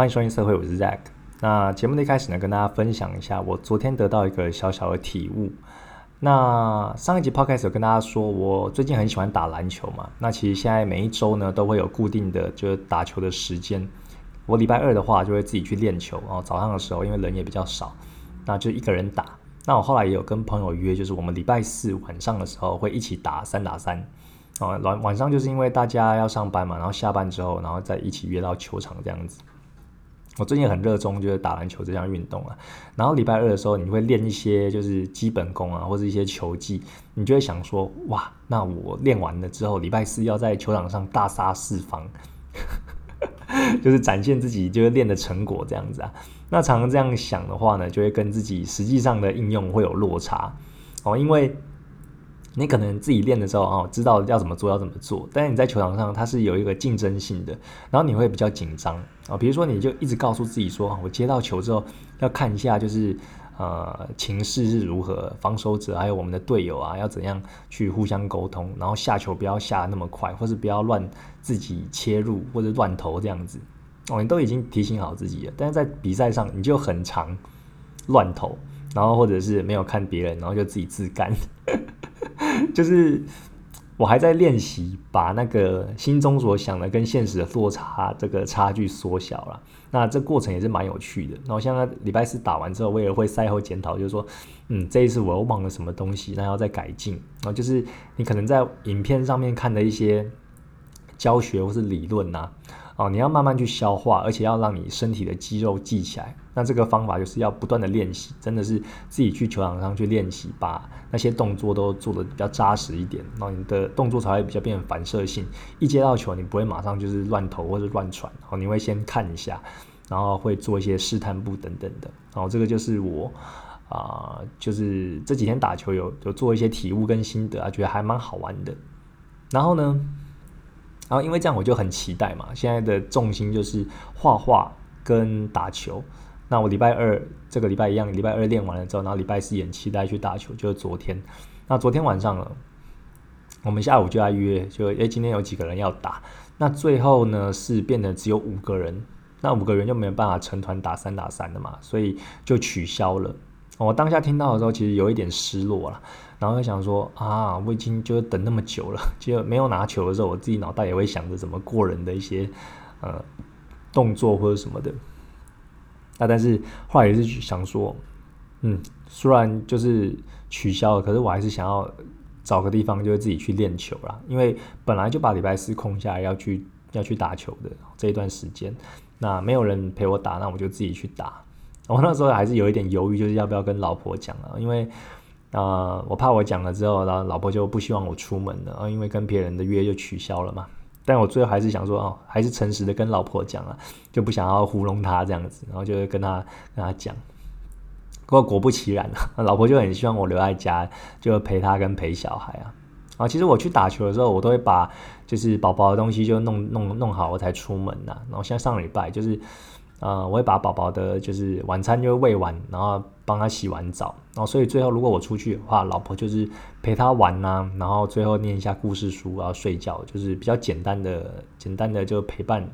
欢迎收听社会，我是 Zack。那节目的一开始呢，跟大家分享一下我昨天得到一个小小的体悟。那上一集 Podcast 有跟大家说，我最近很喜欢打篮球嘛。那其实现在每一周呢，都会有固定的就是打球的时间。我礼拜二的话，就会自己去练球哦。早上的时候，因为人也比较少，那就一个人打。那我后来也有跟朋友约，就是我们礼拜四晚上的时候会一起打三打三。哦，晚晚上就是因为大家要上班嘛，然后下班之后，然后再一起约到球场这样子。我最近很热衷就是打篮球这项运动啊，然后礼拜二的时候你会练一些就是基本功啊，或者一些球技，你就会想说哇，那我练完了之后，礼拜四要在球场上大杀四方，就是展现自己就是练的成果这样子啊。那常常这样想的话呢，就会跟自己实际上的应用会有落差哦，因为。你可能自己练的时候哦，知道要怎么做，要怎么做，但是你在球场上它是有一个竞争性的，然后你会比较紧张啊。比如说，你就一直告诉自己说，我接到球之后要看一下，就是呃情势是如何，防守者还有我们的队友啊，要怎样去互相沟通，然后下球不要下那么快，或是不要乱自己切入或者乱投这样子哦。你都已经提醒好自己了，但是在比赛上你就很常乱投，然后或者是没有看别人，然后就自己自干。就是我还在练习，把那个心中所想的跟现实的落差这个差距缩小了。那这过程也是蛮有趣的。然后像在礼拜四打完之后，我也会赛后检讨，就是说，嗯，这一次我又忘了什么东西，那要再改进。然后就是你可能在影片上面看的一些教学或是理论呐。哦，你要慢慢去消化，而且要让你身体的肌肉记起来。那这个方法就是要不断的练习，真的是自己去球场上去练习，把那些动作都做的比较扎实一点，然后你的动作才会比较变反射性。一接到球，你不会马上就是乱投或者乱传，哦，你会先看一下，然后会做一些试探步等等的。然后这个就是我啊，就是这几天打球有有做一些体悟跟心得啊，觉得还蛮好玩的。然后呢？然后因为这样我就很期待嘛，现在的重心就是画画跟打球。那我礼拜二这个礼拜一样，礼拜二练完了之后，然后礼拜四也期待去打球，就是昨天。那昨天晚上了，我们下午就在约，就诶今天有几个人要打。那最后呢是变得只有五个人，那五个人就没有办法成团打三打三的嘛，所以就取消了。我当下听到的时候，其实有一点失落了。然后就想说啊，我已经就等那么久了，就没有拿球的时候，我自己脑袋也会想着怎么过人的一些呃动作或者什么的。那但是后来也是想说，嗯，虽然就是取消了，可是我还是想要找个地方，就是自己去练球啦。因为本来就把礼拜四空下来要去要去打球的这一段时间，那没有人陪我打，那我就自己去打。我那时候还是有一点犹豫，就是要不要跟老婆讲啊，因为。啊，我怕我讲了之后，然后老婆就不希望我出门了啊，因为跟别人的约就取消了嘛。但我最后还是想说，哦，还是诚实的跟老婆讲啊，就不想要糊弄她这样子，然后就跟她跟她讲。不过果不其然啊，老婆就很希望我留在家，就陪她跟陪小孩啊。啊，其实我去打球的时候，我都会把就是宝宝的东西就弄弄弄好，我才出门呐。然后像上礼拜就是。呃，我会把宝宝的，就是晚餐就喂完，然后帮他洗完澡，然后所以最后如果我出去的话，老婆就是陪他玩呐，然后最后念一下故事书，然后睡觉，就是比较简单的、简单的就陪伴，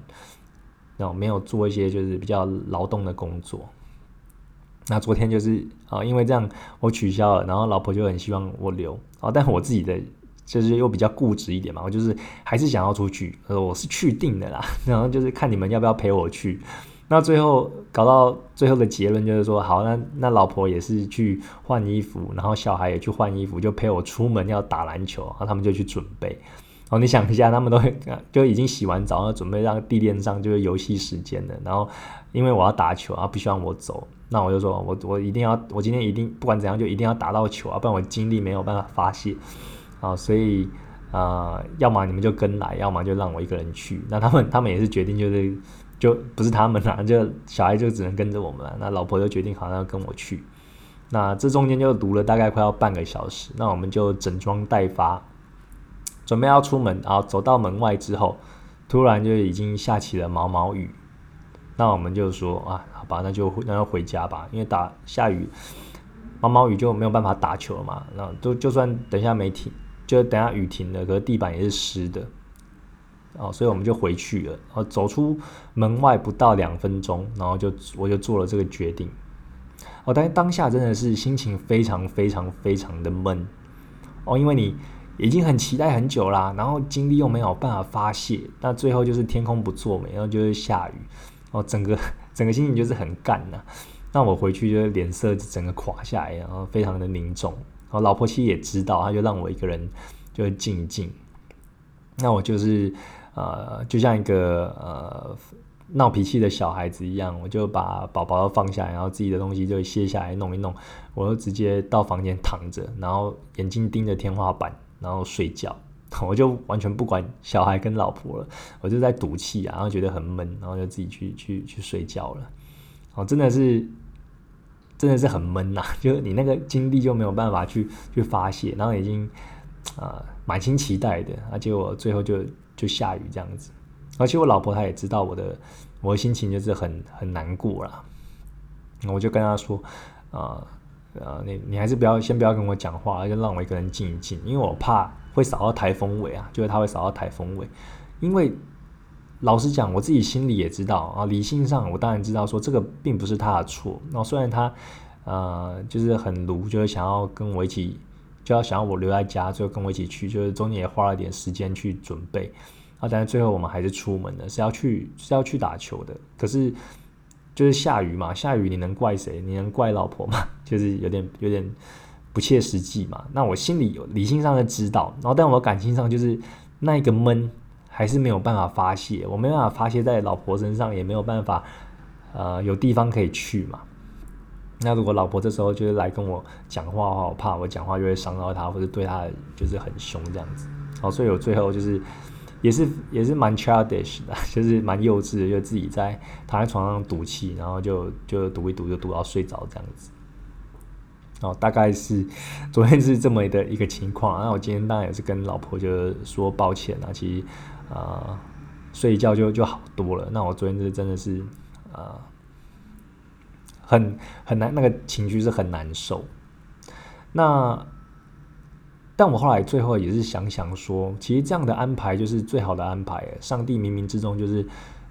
然后没有做一些就是比较劳动的工作。那昨天就是啊，因为这样我取消了，然后老婆就很希望我留啊，但我自己的就是又比较固执一点嘛，我就是还是想要出去，呃，我是去定的啦，然后就是看你们要不要陪我去。那最后搞到最后的结论就是说，好，那那老婆也是去换衣服，然后小孩也去换衣服，就陪我出门要打篮球，然后他们就去准备。哦，你想一下，他们都就已经洗完澡，然后准备让地垫上就是游戏时间了。然后因为我要打球啊，不希望我走，那我就说我我一定要，我今天一定不管怎样就一定要打到球啊，不然我精力没有办法发泄啊。所以啊，要么你们就跟来，要么就让我一个人去。那他们他们也是决定就是。就不是他们啦，就小孩就只能跟着我们了。那老婆就决定好像要跟我去。那这中间就读了大概快要半个小时。那我们就整装待发，准备要出门。然后走到门外之后，突然就已经下起了毛毛雨。那我们就说啊，好吧，那就那要回家吧，因为打下雨，毛毛雨就没有办法打球了嘛。那都就算等一下没停，就等下雨停了，可是地板也是湿的。哦，所以我们就回去了。哦，走出门外不到两分钟，然后就我就做了这个决定。哦，但是当下真的是心情非常非常非常的闷哦，因为你已经很期待很久啦，然后精力又没有办法发泄，那最后就是天空不作美，然后就是下雨，哦，整个整个心情就是很干呐。那我回去就脸色整个垮下来，然后非常的凝重。然后老婆其实也知道，她就让我一个人就静一静。那我就是呃，就像一个呃。闹脾气的小孩子一样，我就把宝宝放下，然后自己的东西就卸下来弄一弄，我就直接到房间躺着，然后眼睛盯着天花板，然后睡觉。我就完全不管小孩跟老婆了，我就在赌气啊，然后觉得很闷，然后就自己去去去睡觉了。哦，真的是真的是很闷呐，就你那个精力就没有办法去去发泄，然后已经啊满心期待的，而且我最后就就下雨这样子。而且我老婆她也知道我的我的心情就是很很难过啦，我就跟她说，啊呃，你你还是不要先不要跟我讲话，就让我一个人静一静，因为我怕会扫到台风尾啊，就是他会扫到台风尾。因为老实讲，我自己心里也知道啊，理性上我当然知道说这个并不是他的错。那虽然他呃就是很鲁，就是想要跟我一起，就要想要我留在家，就跟我一起去，就是中间也花了点时间去准备。啊！但是最后我们还是出门了，是要去是要去打球的。可是就是下雨嘛，下雨你能怪谁？你能怪老婆吗？就是有点有点不切实际嘛。那我心里有理性上的知道，然后但我感情上就是那一个闷，还是没有办法发泄。我没办法发泄在老婆身上，也没有办法呃有地方可以去嘛。那如果老婆这时候就是来跟我讲话的话，我怕我讲话就会伤到她，或者对她就是很凶这样子。好，所以我最后就是。也是也是蛮 childish 的，就是蛮幼稚的，就自己在躺在床上赌气，然后就就赌一赌，就赌到睡着这样子。哦，大概是昨天是这么的一个情况。那我今天当然也是跟老婆就说抱歉啊，其实啊睡一觉就就好多了。那我昨天是真的是啊很很难，那个情绪是很难受。那。但我后来最后也是想想说，其实这样的安排就是最好的安排。上帝冥冥之中就是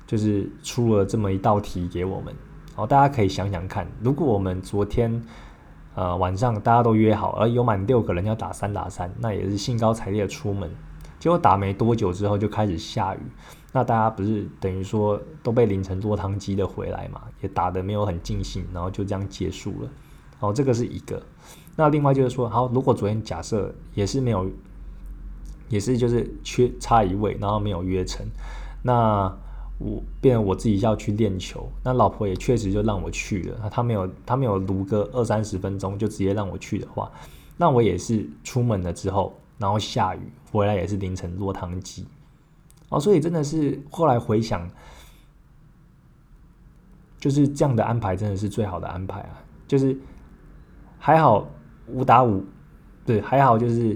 就是出了这么一道题给我们。好，大家可以想想看，如果我们昨天呃晚上大家都约好，而有满六个人要打三打三，那也是兴高采烈的出门，结果打没多久之后就开始下雨，那大家不是等于说都被淋成落汤鸡的回来嘛？也打得没有很尽兴，然后就这样结束了。哦，这个是一个。那另外就是说，好，如果昨天假设也是没有，也是就是缺差一位，然后没有约成，那我变我自己要去练球，那老婆也确实就让我去了，他没有他没有撸个二三十分钟就直接让我去的话，那我也是出门了之后，然后下雨回来也是凌晨落汤鸡，哦，所以真的是后来回想，就是这样的安排真的是最好的安排啊，就是还好。五打五，对，还好就是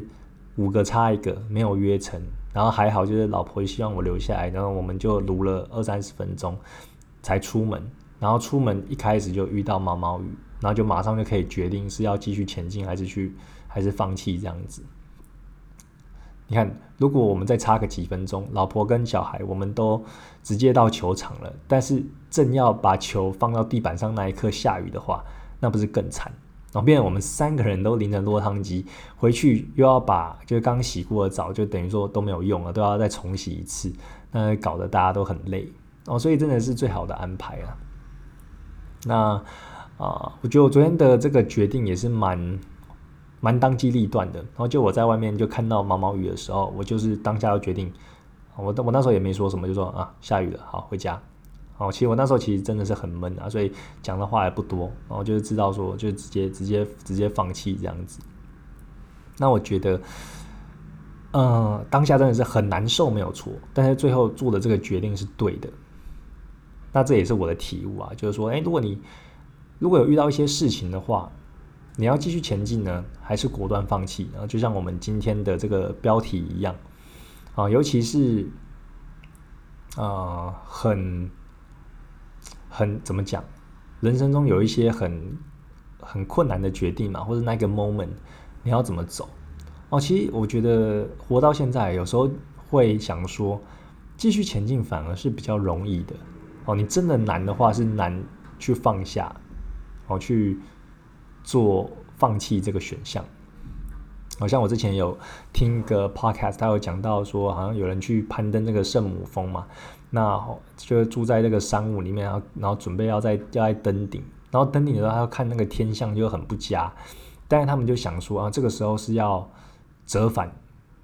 五个差一个没有约成，然后还好就是老婆希望我留下来，然后我们就撸了二三十分钟才出门，然后出门一开始就遇到毛毛雨，然后就马上就可以决定是要继续前进还是去还是放弃这样子。你看，如果我们再差个几分钟，老婆跟小孩我们都直接到球场了，但是正要把球放到地板上那一刻下雨的话，那不是更惨？然后变成我们三个人都淋着落汤鸡，回去又要把就是刚洗过的澡，就等于说都没有用了，都要再重洗一次，那搞得大家都很累哦，所以真的是最好的安排啊。那啊，我觉得我昨天的这个决定也是蛮蛮当机立断的。然后就我在外面就看到毛毛雨的时候，我就是当下就决定，我我那时候也没说什么，就说啊下雨了，好回家。哦，其实我那时候其实真的是很闷啊，所以讲的话也不多，然后就是知道说，就直接直接直接放弃这样子。那我觉得，嗯，当下真的是很难受，没有错，但是最后做的这个决定是对的。那这也是我的体悟啊，就是说，哎，如果你如果有遇到一些事情的话，你要继续前进呢，还是果断放弃？然后就像我们今天的这个标题一样，啊，尤其是啊，很。很怎么讲？人生中有一些很很困难的决定嘛，或者那个 moment，你要怎么走？哦，其实我觉得活到现在，有时候会想说，继续前进反而是比较容易的哦。你真的难的话是难去放下，哦，去做放弃这个选项。好像我之前有听一个 podcast，他有讲到说，好像有人去攀登那个圣母峰嘛，那就住在那个山屋里面，然后然后准备要在要在登顶，然后登顶的时候他要看那个天象就很不佳，但是他们就想说啊，这个时候是要折返，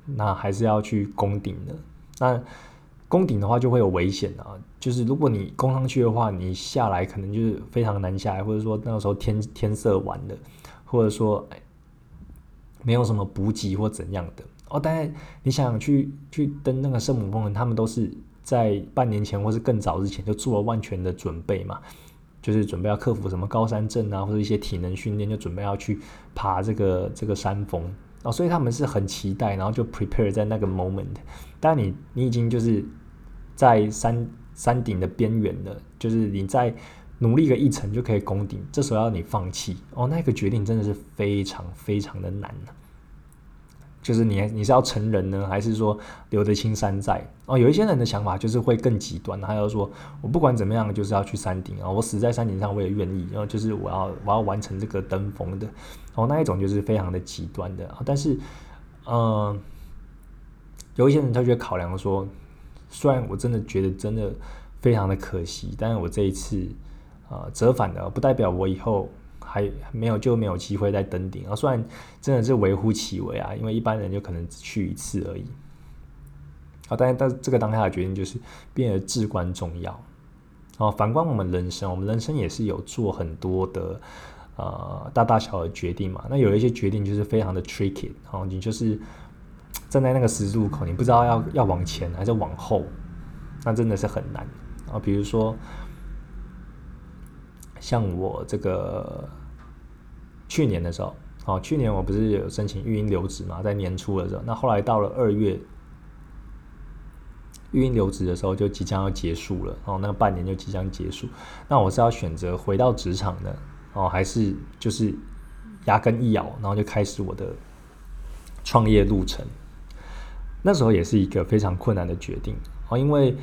那还是要去攻顶的，那。攻顶的话就会有危险啊，就是如果你攻上去的话，你下来可能就是非常难下来，或者说那个时候天天色晚了，或者说没有什么补给或怎样的哦。当然，你想去去登那个圣母峰，他们都是在半年前或是更早之前就做了万全的准备嘛，就是准备要克服什么高山症啊，或者一些体能训练，就准备要去爬这个这个山峰哦。所以他们是很期待，然后就 prepare 在那个 moment。但你你已经就是在山山顶的边缘了，就是你在努力个一层就可以攻顶，这时候要你放弃哦，那个决定真的是非常非常的难就是你你是要成人呢，还是说留得青山在？哦，有一些人的想法就是会更极端，他要说我不管怎么样就是要去山顶啊，我死在山顶上我也愿意，然后就是我要我要完成这个登峰的哦，那一种就是非常的极端的啊，但是嗯。有一些人他就会考量说，虽然我真的觉得真的非常的可惜，但是我这一次啊折返的，不代表我以后还没有就没有机会再登顶啊。虽然真的是微乎其微啊，因为一般人就可能只去一次而已。啊，但是但这个当下的决定就是变得至关重要。哦，反观我们人生，我们人生也是有做很多的呃大大小的决定嘛。那有一些决定就是非常的 tricky，然哦，你就是。站在那个十字路口，你不知道要要往前还是往后，那真的是很难啊。比如说，像我这个去年的时候，哦，去年我不是有申请育婴留职嘛，在年初的时候，那后来到了二月，育婴留职的时候就即将要结束了，哦，那个半年就即将结束，那我是要选择回到职场的，哦，还是就是牙根一咬，然后就开始我的创业路程。那时候也是一个非常困难的决定哦，因为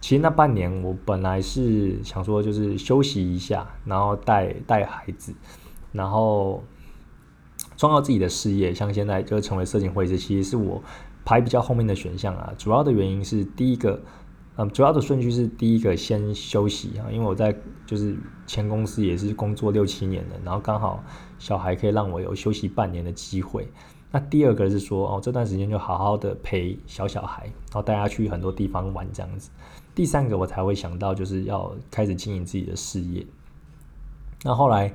其实那半年我本来是想说就是休息一下，然后带带孩子，然后创造自己的事业，像现在就成为摄影会师，其实是我排比较后面的选项啊。主要的原因是第一个，嗯，主要的顺序是第一个先休息啊，因为我在就是前公司也是工作六七年了，然后刚好小孩可以让我有休息半年的机会。那第二个是说，哦，这段时间就好好的陪小小孩，然后带他去很多地方玩这样子。第三个我才会想到，就是要开始经营自己的事业。那后来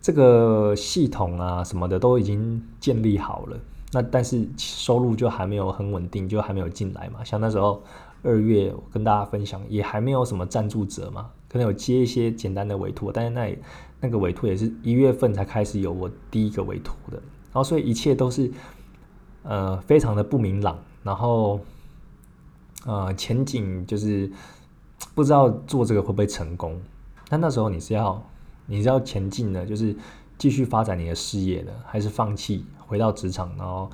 这个系统啊什么的都已经建立好了，那但是收入就还没有很稳定，就还没有进来嘛。像那时候二月跟大家分享，也还没有什么赞助者嘛，可能有接一些简单的委托，但是那那个委托也是一月份才开始有我第一个委托的。然后，所以一切都是，呃，非常的不明朗。然后，呃，前景就是不知道做这个会不会成功。那那时候你是要你是要前进的，就是继续发展你的事业的，还是放弃回到职场，然后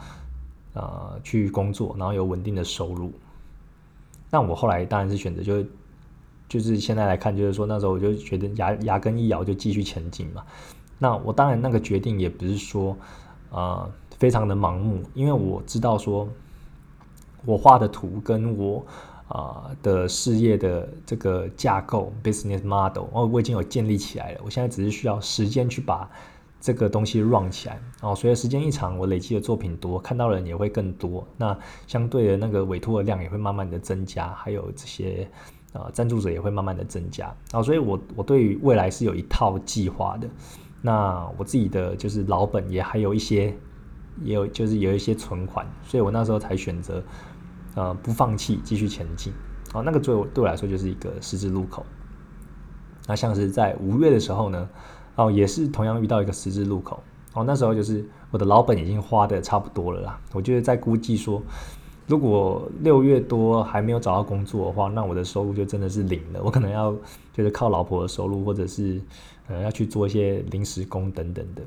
呃去工作，然后有稳定的收入？那我后来当然是选择，就是就是现在来看，就是说那时候我就觉得牙牙根一咬就继续前进嘛。那我当然那个决定也不是说。啊，非常的盲目，因为我知道说，我画的图跟我啊的事业的这个架构 business model，哦，我已经有建立起来了。我现在只是需要时间去把这个东西 run 起来。哦，随着时间一长，我累积的作品多，看到的人也会更多，那相对的那个委托的量也会慢慢的增加，还有这些啊赞助者也会慢慢的增加。啊，所以我我对于未来是有一套计划的。那我自己的就是老本也还有一些，也有就是有一些存款，所以我那时候才选择，呃，不放弃继续前进。哦，那个对我对我来说就是一个十字路口。那像是在五月的时候呢，哦，也是同样遇到一个十字路口。哦，那时候就是我的老本已经花的差不多了啦。我就是在估计说，如果六月多还没有找到工作的话，那我的收入就真的是零了。我可能要就是靠老婆的收入，或者是。呃，要去做一些临时工等等的，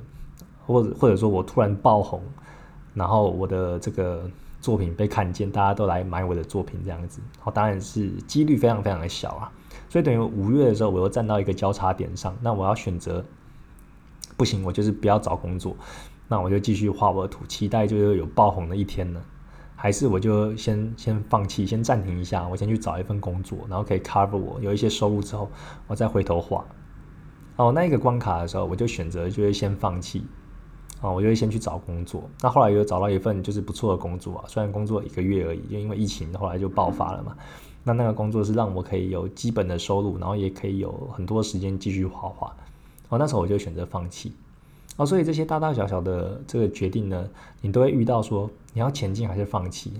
或者或者说我突然爆红，然后我的这个作品被看见，大家都来买我的作品这样子，好，当然是几率非常非常的小啊。所以等于五月的时候，我又站到一个交叉点上，那我要选择，不行，我就是不要找工作，那我就继续画我的图，期待就是有爆红的一天呢，还是我就先先放弃，先暂停一下，我先去找一份工作，然后可以 cover 我有一些收入之后，我再回头画。哦，那一个关卡的时候，我就选择就会先放弃，哦，我就会先去找工作。那后来有找到一份就是不错的工作啊，虽然工作一个月而已，就因为疫情后来就爆发了嘛。那那个工作是让我可以有基本的收入，然后也可以有很多时间继续画画。哦，那时候我就选择放弃。哦，所以这些大大小小的这个决定呢，你都会遇到说你要前进还是放弃。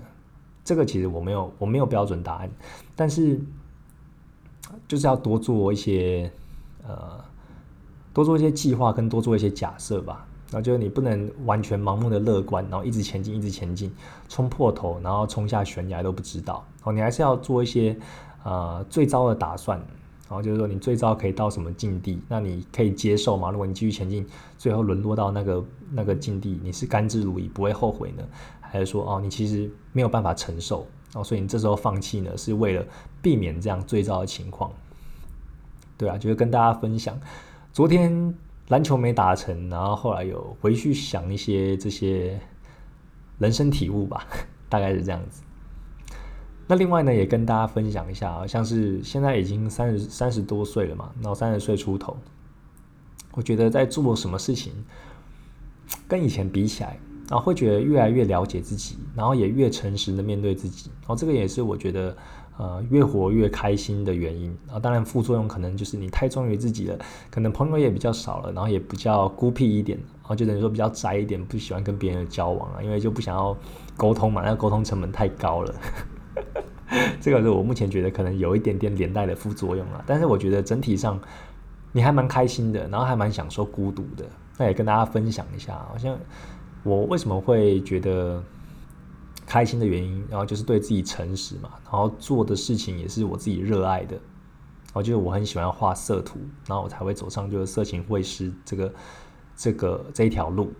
这个其实我没有我没有标准答案，但是就是要多做一些呃多做一些计划跟多做一些假设吧。然后就是你不能完全盲目的乐观，然后一直前进，一直前进，冲破头，然后冲下悬崖都不知道。哦，你还是要做一些呃最糟的打算。然后就是说你最糟可以到什么境地？那你可以接受吗？如果你继续前进，最后沦落到那个那个境地，你是甘之如饴，不会后悔呢？还是说哦，你其实没有办法承受？哦，所以你这时候放弃呢，是为了避免这样最糟的情况？对啊，就是跟大家分享昨天。篮球没打成，然后后来有回去想一些这些人生体悟吧，大概是这样子。那另外呢，也跟大家分享一下啊，像是现在已经三十三十多岁了嘛，然后三十岁出头，我觉得在做什么事情跟以前比起来，然后会觉得越来越了解自己，然后也越诚实的面对自己，然后这个也是我觉得。呃，越活越开心的原因啊，当然副作用可能就是你太忠于自己了，可能朋友也比较少了，然后也比较孤僻一点，然后就等于说比较宅一点，不喜欢跟别人交往啊，因为就不想要沟通嘛，那沟通成本太高了。这个是我目前觉得可能有一点点连带的副作用啊，但是我觉得整体上你还蛮开心的，然后还蛮享受孤独的，那也跟大家分享一下，好像我为什么会觉得。开心的原因，然后就是对自己诚实嘛，然后做的事情也是我自己热爱的，我觉得我很喜欢画色图，然后我才会走上就是色情绘师这个这个这一条路。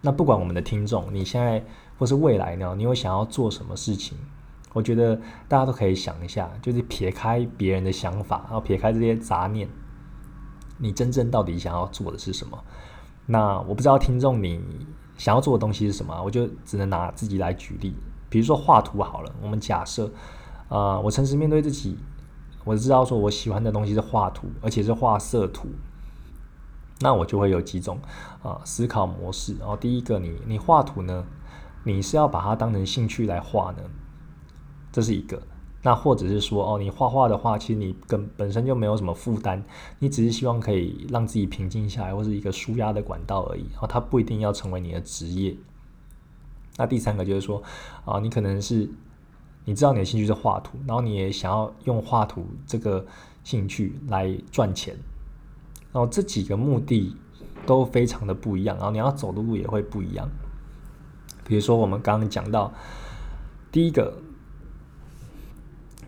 那不管我们的听众，你现在或是未来呢，你有想要做什么事情？我觉得大家都可以想一下，就是撇开别人的想法，然后撇开这些杂念，你真正到底想要做的是什么？那我不知道听众你。想要做的东西是什么？我就只能拿自己来举例。比如说画图好了，我们假设，啊，我诚实面对自己，我知道说我喜欢的东西是画图，而且是画色图。那我就会有几种啊思考模式。然后第一个，你你画图呢，你是要把它当成兴趣来画呢？这是一个。那或者是说，哦，你画画的话，其实你根本身就没有什么负担，你只是希望可以让自己平静下来，或是一个舒压的管道而已。然后它不一定要成为你的职业。那第三个就是说，啊，你可能是你知道你的兴趣是画图，然后你也想要用画图这个兴趣来赚钱。然后这几个目的都非常的不一样，然后你要走的路也会不一样。比如说我们刚刚讲到第一个。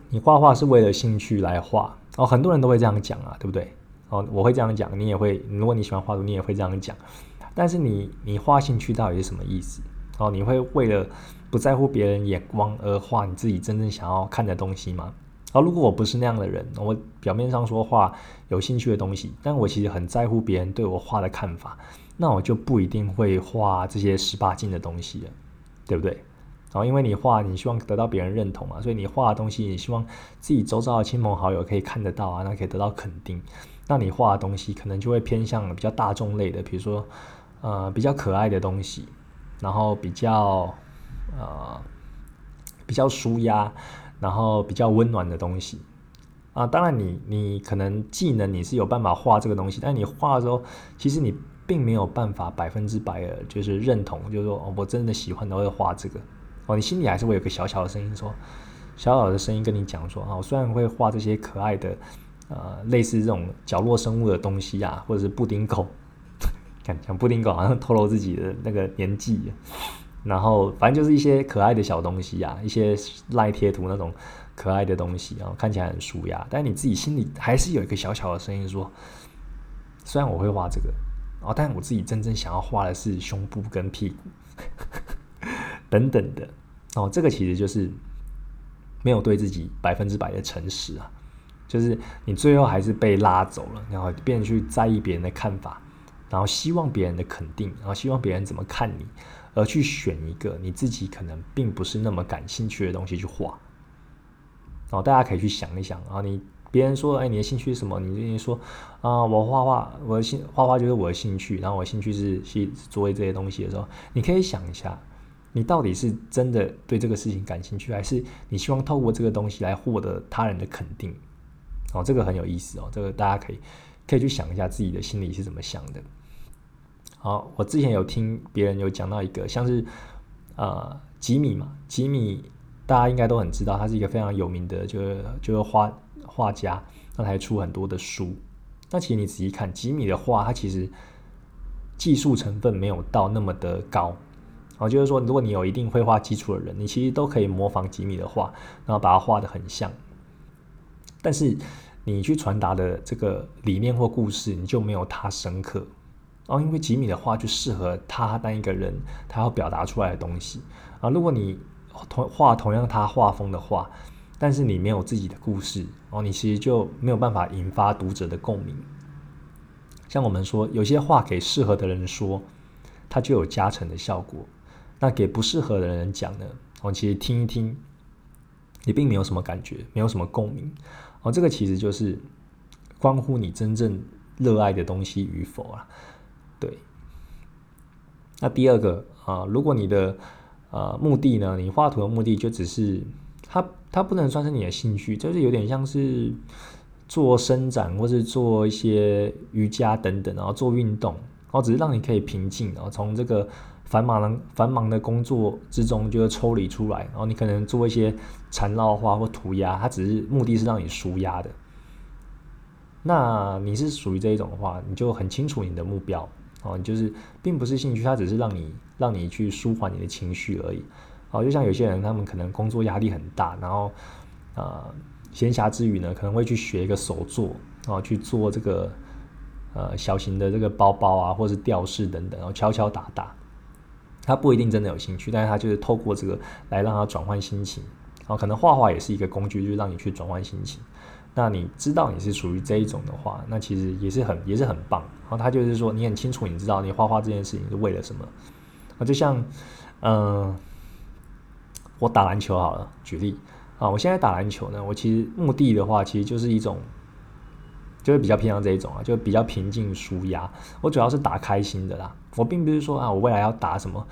你画画是为了兴趣来画哦，很多人都会这样讲啊，对不对？哦，我会这样讲，你也会。如果你喜欢画图，你也会这样讲。但是你你画兴趣到底是什么意思？哦，你会为了不在乎别人眼光而画你自己真正想要看的东西吗？而如果我不是那样的人，我表面上说画有兴趣的东西，但我其实很在乎别人对我画的看法，那我就不一定会画这些十八禁的东西了，对不对？然后，因为你画，你希望得到别人认同嘛，所以你画的东西，你希望自己周遭的亲朋好友可以看得到啊，那可以得到肯定。那你画的东西可能就会偏向比较大众类的，比如说，呃，比较可爱的东西，然后比较呃比较舒压，然后比较温暖的东西啊。当然，你你可能技能你是有办法画这个东西，但你画的时候，其实你并没有办法百分之百的，就是认同，就是说，哦，我真的喜欢的会画这个。哦，你心里还是会有个小小的声音说，小小的声音跟你讲说啊，我虽然会画这些可爱的，呃，类似这种角落生物的东西啊，或者是布丁狗，讲讲布丁狗好像透露自己的那个年纪，然后反正就是一些可爱的小东西啊，一些赖贴图那种可爱的东西啊，看起来很舒雅，但你自己心里还是有一个小小的声音说，虽然我会画这个，哦，但我自己真正想要画的是胸部跟屁股。等等的，哦，这个其实就是没有对自己百分之百的诚实啊，就是你最后还是被拉走了，然后变去在意别人的看法，然后希望别人的肯定，然后希望别人怎么看你，而去选一个你自己可能并不是那么感兴趣的东西去画。哦，大家可以去想一想啊，你别人说，哎，你的兴趣是什么？你你说啊，我画画，我的兴画画就是我的兴趣，然后我兴趣是去做这些东西的时候，你可以想一下。你到底是真的对这个事情感兴趣，还是你希望透过这个东西来获得他人的肯定？哦，这个很有意思哦，这个大家可以可以去想一下自己的心里是怎么想的。好，我之前有听别人有讲到一个，像是呃吉米嘛，吉米大家应该都很知道，他是一个非常有名的，就是就是画画家，他还出很多的书。那其实你仔细看吉米的画，他其实技术成分没有到那么的高。然后就是说，如果你有一定绘画基础的人，你其实都可以模仿吉米的画，然后把它画的很像。但是你去传达的这个理念或故事，你就没有他深刻。哦，因为吉米的画就适合他当一个人，他要表达出来的东西啊。如果你同画同样他画风的画，但是你没有自己的故事，哦，你其实就没有办法引发读者的共鸣。像我们说，有些话给适合的人说，它就有加成的效果。那给不适合的人讲呢？我其实听一听，也并没有什么感觉，没有什么共鸣。哦，这个其实就是关乎你真正热爱的东西与否啊。对。那第二个啊，如果你的呃目的呢，你画图的目的就只是它，它不能算是你的兴趣，就是有点像是做伸展或是做一些瑜伽等等，然后做运动，然后只是让你可以平静，然后从这个。繁忙的繁忙的工作之中，就会抽离出来，然后你可能做一些缠绕画或涂鸦，它只是目的是让你舒压的。那你是属于这一种的话，你就很清楚你的目标哦，你就是并不是兴趣，它只是让你让你去舒缓你的情绪而已。哦，就像有些人，他们可能工作压力很大，然后呃闲暇之余呢，可能会去学一个手作然哦，去做这个呃小型的这个包包啊，或是吊饰等等，然后敲敲打打。他不一定真的有兴趣，但是他就是透过这个来让他转换心情，啊，可能画画也是一个工具，就是让你去转换心情。那你知道你是属于这一种的话，那其实也是很也是很棒。然后他就是说，你很清楚，你知道你画画这件事情是为了什么。啊，就像，嗯，我打篮球好了，举例啊，我现在打篮球呢，我其实目的的话，其实就是一种。就会比较偏向这一种啊，就比较平静舒压。我主要是打开心的啦，我并不是说啊，我未来要打什么，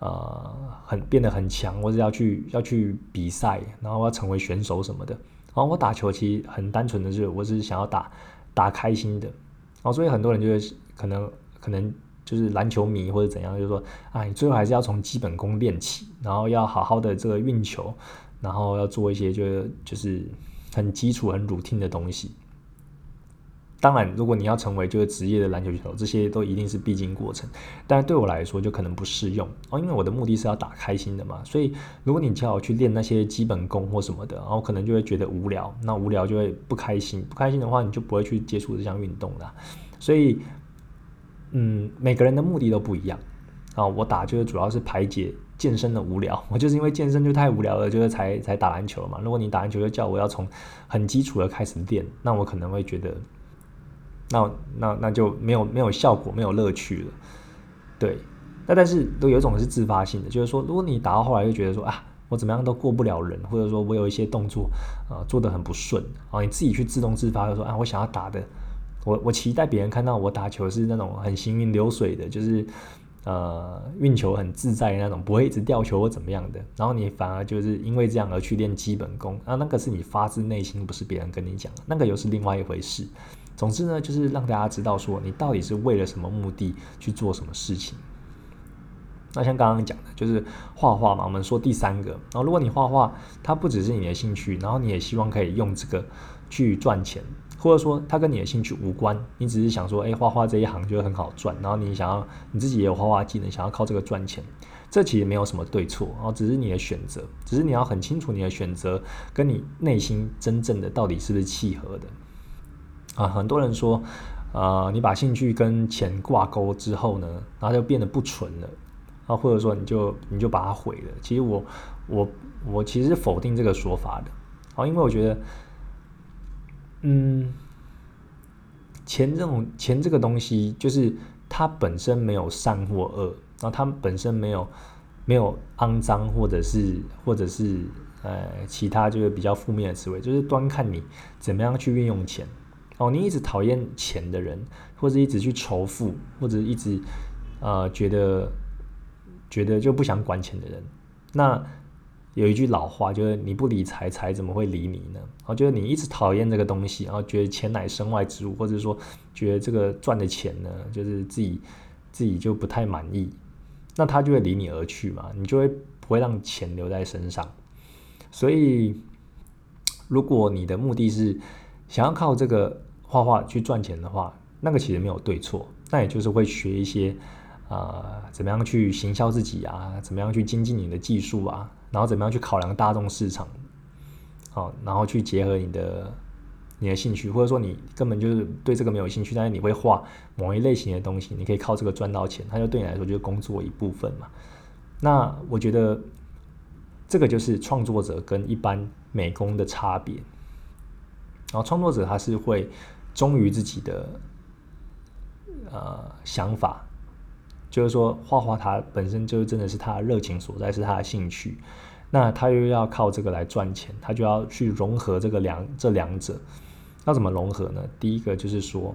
呃，很变得很强，或者要去要去比赛，然后要成为选手什么的。然后我打球其实很单纯的是，我只是想要打打开心的。然后所以很多人就会可能可能就是篮球迷或者怎样，就是说啊，你最后还是要从基本功练起，然后要好好的这个运球，然后要做一些就是就是很基础很 routine 的东西。当然，如果你要成为就是职业的篮球选手，这些都一定是必经过程。但是对我来说，就可能不适用哦，因为我的目的是要打开心的嘛。所以，如果你叫我去练那些基本功或什么的，然后可能就会觉得无聊。那无聊就会不开心，不开心的话，你就不会去接触这项运动了。所以，嗯，每个人的目的都不一样啊。我打就是主要是排解健身的无聊，我就是因为健身就太无聊了，就是才才打篮球嘛。如果你打篮球就叫我要从很基础的开始练，那我可能会觉得。那那那就没有没有效果，没有乐趣了，对。那但是都有一种是自发性的，就是说，如果你打到后来就觉得说啊，我怎么样都过不了人，或者说我有一些动作啊做得很不顺啊，你自己去自动自发的说啊，我想要打的，我我期待别人看到我打球是那种很行云流水的，就是呃运球很自在的那种，不会一直掉球或怎么样的。然后你反而就是因为这样而去练基本功啊，那个是你发自内心，不是别人跟你讲，那个又是另外一回事。总之呢，就是让大家知道说，你到底是为了什么目的去做什么事情。那像刚刚讲的，就是画画嘛。我们说第三个，然后如果你画画，它不只是你的兴趣，然后你也希望可以用这个去赚钱，或者说它跟你的兴趣无关，你只是想说，哎，画画这一行就很好赚，然后你想要你自己也有画画技能，想要靠这个赚钱，这其实没有什么对错，然后只是你的选择，只是你要很清楚你的选择跟你内心真正的到底是不是契合的。啊，很多人说，呃，你把兴趣跟钱挂钩之后呢，然后就变得不纯了。啊，或者说你就你就把它毁了。其实我我我其实否定这个说法的，啊，因为我觉得，嗯，钱这种钱这个东西，就是它本身没有善或恶，然后它本身没有没有肮脏或者是或者是呃其他就是比较负面的词汇，就是端看你怎么样去运用钱。哦，你一直讨厌钱的人，或者一直去仇富，或者一直呃觉得觉得就不想管钱的人，那有一句老话就是你不理财，财怎么会理你呢？哦，就是你一直讨厌这个东西，然后觉得钱乃身外之物，或者说觉得这个赚的钱呢，就是自己自己就不太满意，那他就会离你而去嘛，你就会不会让钱留在身上。所以，如果你的目的是想要靠这个。画画去赚钱的话，那个其实没有对错，那也就是会学一些，呃，怎么样去行销自己啊，怎么样去精进你的技术啊，然后怎么样去考量大众市场，好，然后去结合你的你的兴趣，或者说你根本就是对这个没有兴趣，但是你会画某一类型的东西，你可以靠这个赚到钱，它就对你来说就是工作一部分嘛。那我觉得这个就是创作者跟一般美工的差别，然后创作者他是会。忠于自己的呃想法，就是说画画，它本身就真的是他的热情所在，是他的兴趣。那他又要靠这个来赚钱，他就要去融合这个两这两者。要怎么融合呢？第一个就是说，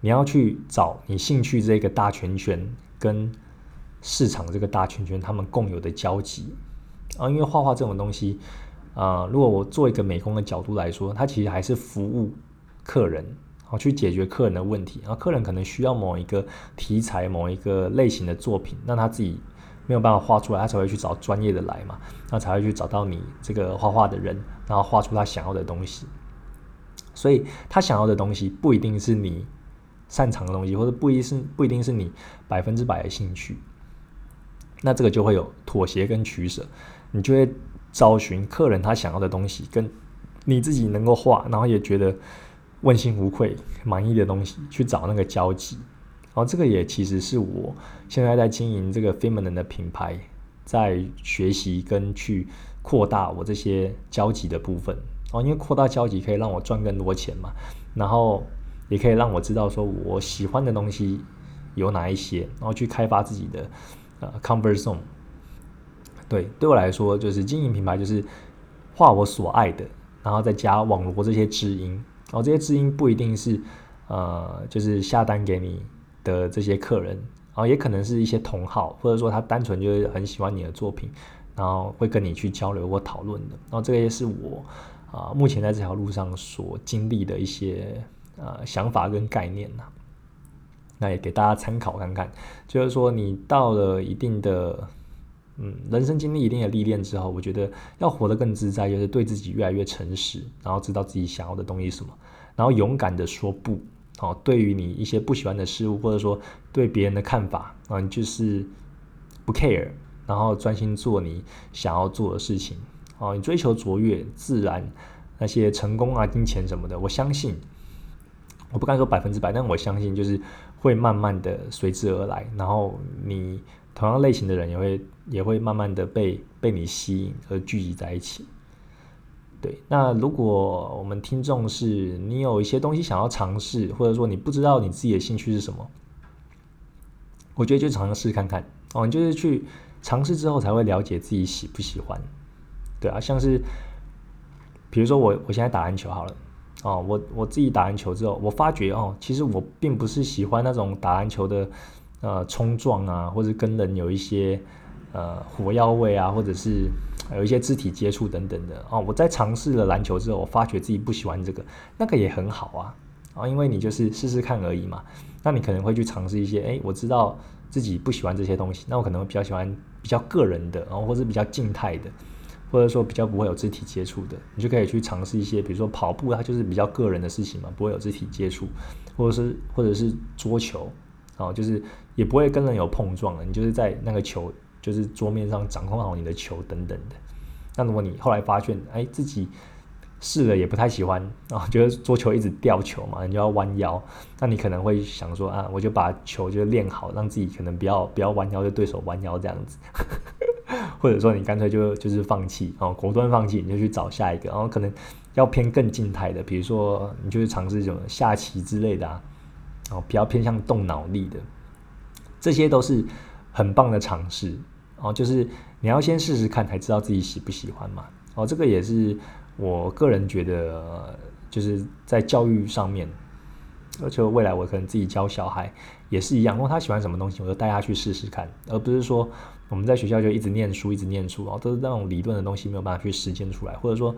你要去找你兴趣这个大圈圈跟市场这个大圈圈他们共有的交集啊，因为画画这种东西。啊，如果我做一个美工的角度来说，它其实还是服务客人，好去解决客人的问题。然后客人可能需要某一个题材、某一个类型的作品，那他自己没有办法画出来，他才会去找专业的来嘛，那才会去找到你这个画画的人，然后画出他想要的东西。所以他想要的东西不一定是你擅长的东西，或者不一定是不一定是你百分之百的兴趣。那这个就会有妥协跟取舍，你就会。找寻客人他想要的东西，跟你自己能够画，然后也觉得问心无愧、满意的东西，去找那个交集。然后这个也其实是我现在在经营这个 feminine 的品牌，在学习跟去扩大我这些交集的部分。哦，因为扩大交集可以让我赚更多钱嘛，然后也可以让我知道说我喜欢的东西有哪一些，然后去开发自己的呃 comfort zone。对，对我来说，就是经营品牌，就是画我所爱的，然后再加网罗这些知音，然后这些知音不一定是呃，就是下单给你的这些客人，然后也可能是一些同好，或者说他单纯就是很喜欢你的作品，然后会跟你去交流或讨论的。然后这个也是我啊，目前在这条路上所经历的一些呃想法跟概念呐。那也给大家参考看看，就是说你到了一定的。嗯，人生经历一定的历练之后，我觉得要活得更自在，就是对自己越来越诚实，然后知道自己想要的东西什么，然后勇敢的说不。哦，对于你一些不喜欢的事物，或者说对别人的看法，啊，你就是不 care，然后专心做你想要做的事情。哦，你追求卓越，自然那些成功啊、金钱什么的，我相信，我不敢说百分之百，但我相信就是会慢慢的随之而来，然后你。同样类型的人也会也会慢慢的被被你吸引而聚集在一起。对，那如果我们听众是你有一些东西想要尝试，或者说你不知道你自己的兴趣是什么，我觉得就尝试看看哦，你就是去尝试之后才会了解自己喜不喜欢。对啊，像是比如说我我现在打篮球好了哦，我我自己打篮球之后，我发觉哦，其实我并不是喜欢那种打篮球的。呃，冲撞啊，或者跟人有一些呃火药味啊，或者是有一些肢体接触等等的哦。我在尝试了篮球之后，我发觉自己不喜欢这个，那个也很好啊啊，因为你就是试试看而已嘛。那你可能会去尝试一些，哎，我知道自己不喜欢这些东西，那我可能会比较喜欢比较个人的，然后或者比较静态的，或者说比较不会有肢体接触的，你就可以去尝试一些，比如说跑步，它就是比较个人的事情嘛，不会有肢体接触，或者是或者是桌球。哦，就是也不会跟人有碰撞了，你就是在那个球，就是桌面上掌控好你的球等等的。那如果你后来发现，哎，自己试了也不太喜欢啊，觉得桌球一直掉球嘛，你就要弯腰，那你可能会想说啊，我就把球就练好，让自己可能不要不要弯腰，就对手弯腰这样子，或者说你干脆就就是放弃哦，果断放弃，你就去找下一个，然后可能要偏更静态的，比如说你就是尝试什么下棋之类的啊，哦，比较偏向动脑力的，这些都是很棒的尝试哦，就是你要先试试看，才知道自己喜不喜欢嘛，哦，这个也是。我个人觉得，就是在教育上面，而且未来我可能自己教小孩也是一样。如果他喜欢什么东西，我就带他去试试看，而不是说我们在学校就一直念书，一直念书，然后都是那种理论的东西没有办法去实践出来。或者说，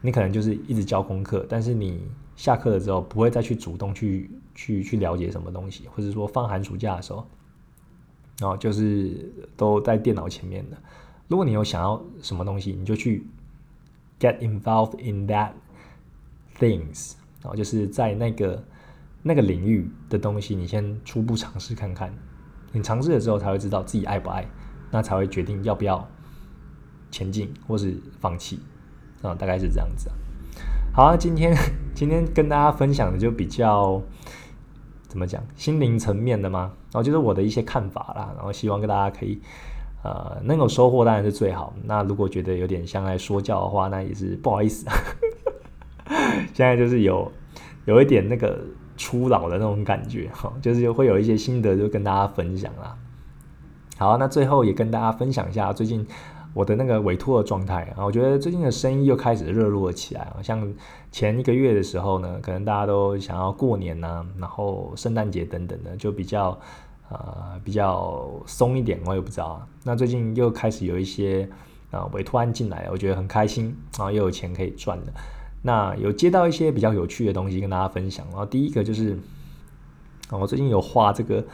你可能就是一直教功课，但是你下课了之后不会再去主动去去去了解什么东西，或者说放寒暑假的时候，然后就是都在电脑前面的。如果你有想要什么东西，你就去。Get involved in that things，然后就是在那个那个领域的东西，你先初步尝试看看。你尝试了之后，才会知道自己爱不爱，那才会决定要不要前进或是放弃。啊，大概是这样子。好，今天 今天跟大家分享的就比较怎么讲，心灵层面的吗？然后就是我的一些看法啦。然后希望跟大家可以。呃，能有收获当然是最好。那如果觉得有点像在说教的话，那也是不好意思。现在就是有有一点那个初老的那种感觉哈，就是会有一些心得就跟大家分享啦。好，那最后也跟大家分享一下最近我的那个委托的状态啊。我觉得最近的生意又开始热络了起来啊。像前一个月的时候呢，可能大家都想要过年呐，然后圣诞节等等的，就比较。呃，比较松一点，我也不知道啊。那最近又开始有一些啊委托案进来，我觉得很开心，然后又有钱可以赚的。那有接到一些比较有趣的东西跟大家分享。然后第一个就是，我最近有画这个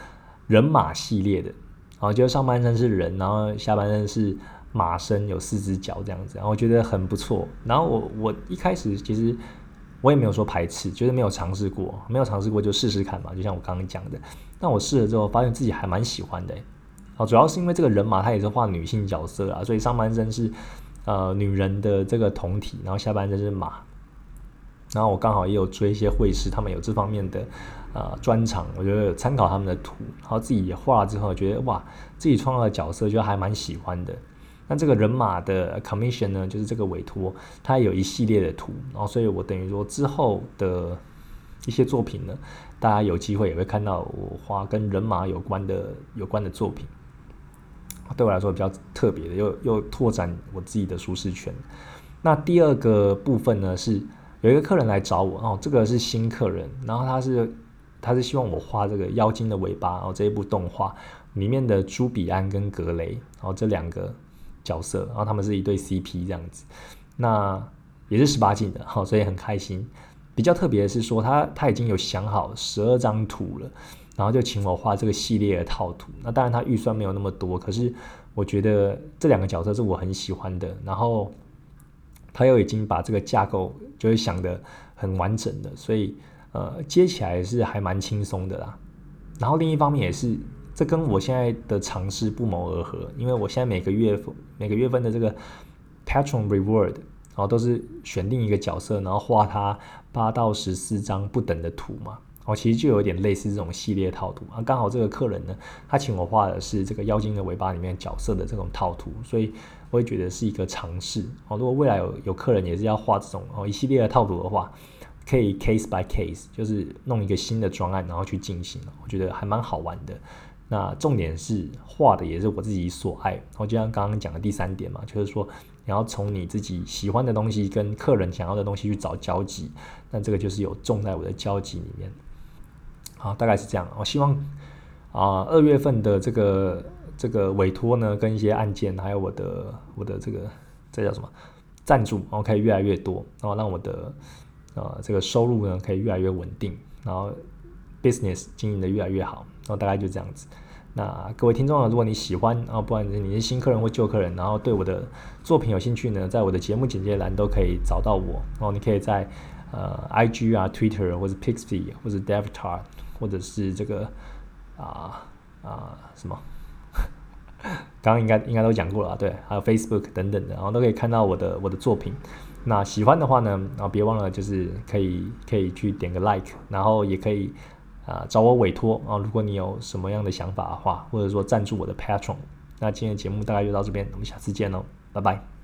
人马系列的，然后就上半身是人，然后下半身是马身，有四只脚这样子，然后我觉得很不错。然后我我一开始其实。我也没有说排斥，觉得没有尝试过，没有尝试过就试试看嘛。就像我刚刚讲的，但我试了之后，发现自己还蛮喜欢的。哦，主要是因为这个人马他也是画女性角色啊，所以上半身是呃女人的这个同体，然后下半身是马。然后我刚好也有追一些绘师，他们有这方面的呃专长，我觉得参考他们的图，然后自己也画了之后，觉得哇，自己创造的角色就还蛮喜欢的。那这个人马的 commission 呢，就是这个委托，它有一系列的图，然后所以我等于说之后的一些作品呢，大家有机会也会看到我画跟人马有关的有关的作品，对我来说比较特别的，又又拓展我自己的舒适圈。那第二个部分呢，是有一个客人来找我哦，这个是新客人，然后他是他是希望我画这个妖精的尾巴，然后这一部动画里面的朱比安跟格雷，然后这两个。角色，然后他们是一对 CP 这样子，那也是十八禁的，好，所以很开心。比较特别的是说，他他已经有想好十二张图了，然后就请我画这个系列的套图。那当然他预算没有那么多，可是我觉得这两个角色是我很喜欢的。然后他又已经把这个架构就是想的很完整的，所以呃接起来是还蛮轻松的啦。然后另一方面也是。这跟我现在的尝试不谋而合，因为我现在每个月每个月份的这个 patron reward，然后都是选定一个角色，然后画它八到十四张不等的图嘛，然后其实就有点类似这种系列套图啊。刚好这个客人呢，他请我画的是这个妖精的尾巴里面角色的这种套图，所以我也觉得是一个尝试哦。如果未来有有客人也是要画这种哦一系列的套图的话，可以 case by case，就是弄一个新的专案然后去进行，我觉得还蛮好玩的。那重点是画的也是我自己所爱，然后就像刚刚讲的第三点嘛，就是说你要从你自己喜欢的东西跟客人想要的东西去找交集，那这个就是有种在我的交集里面。好，大概是这样。我希望啊，二月份的这个这个委托呢，跟一些案件，还有我的我的这个这叫什么赞助，然后可以越来越多，然后让我的呃这个收入呢可以越来越稳定，然后 business 经营的越来越好。然后大概就这样子。那各位听众啊，如果你喜欢啊，不管你是新客人或旧客人，然后对我的作品有兴趣呢，在我的节目简介栏都可以找到我。然后你可以在呃 IG 啊、Twitter 或者 Pixie 或者 Devtar 或者是这个啊啊什么，刚刚应该应该都讲过了，对，还有 Facebook 等等的，然后都可以看到我的我的作品。那喜欢的话呢，然后，别忘了就是可以可以去点个 like，然后也可以啊找我委托啊，如果你有什么样的想法的话，或者说赞助我的 Patron。那今天的节目大概就到这边，我们下次见喽，拜拜。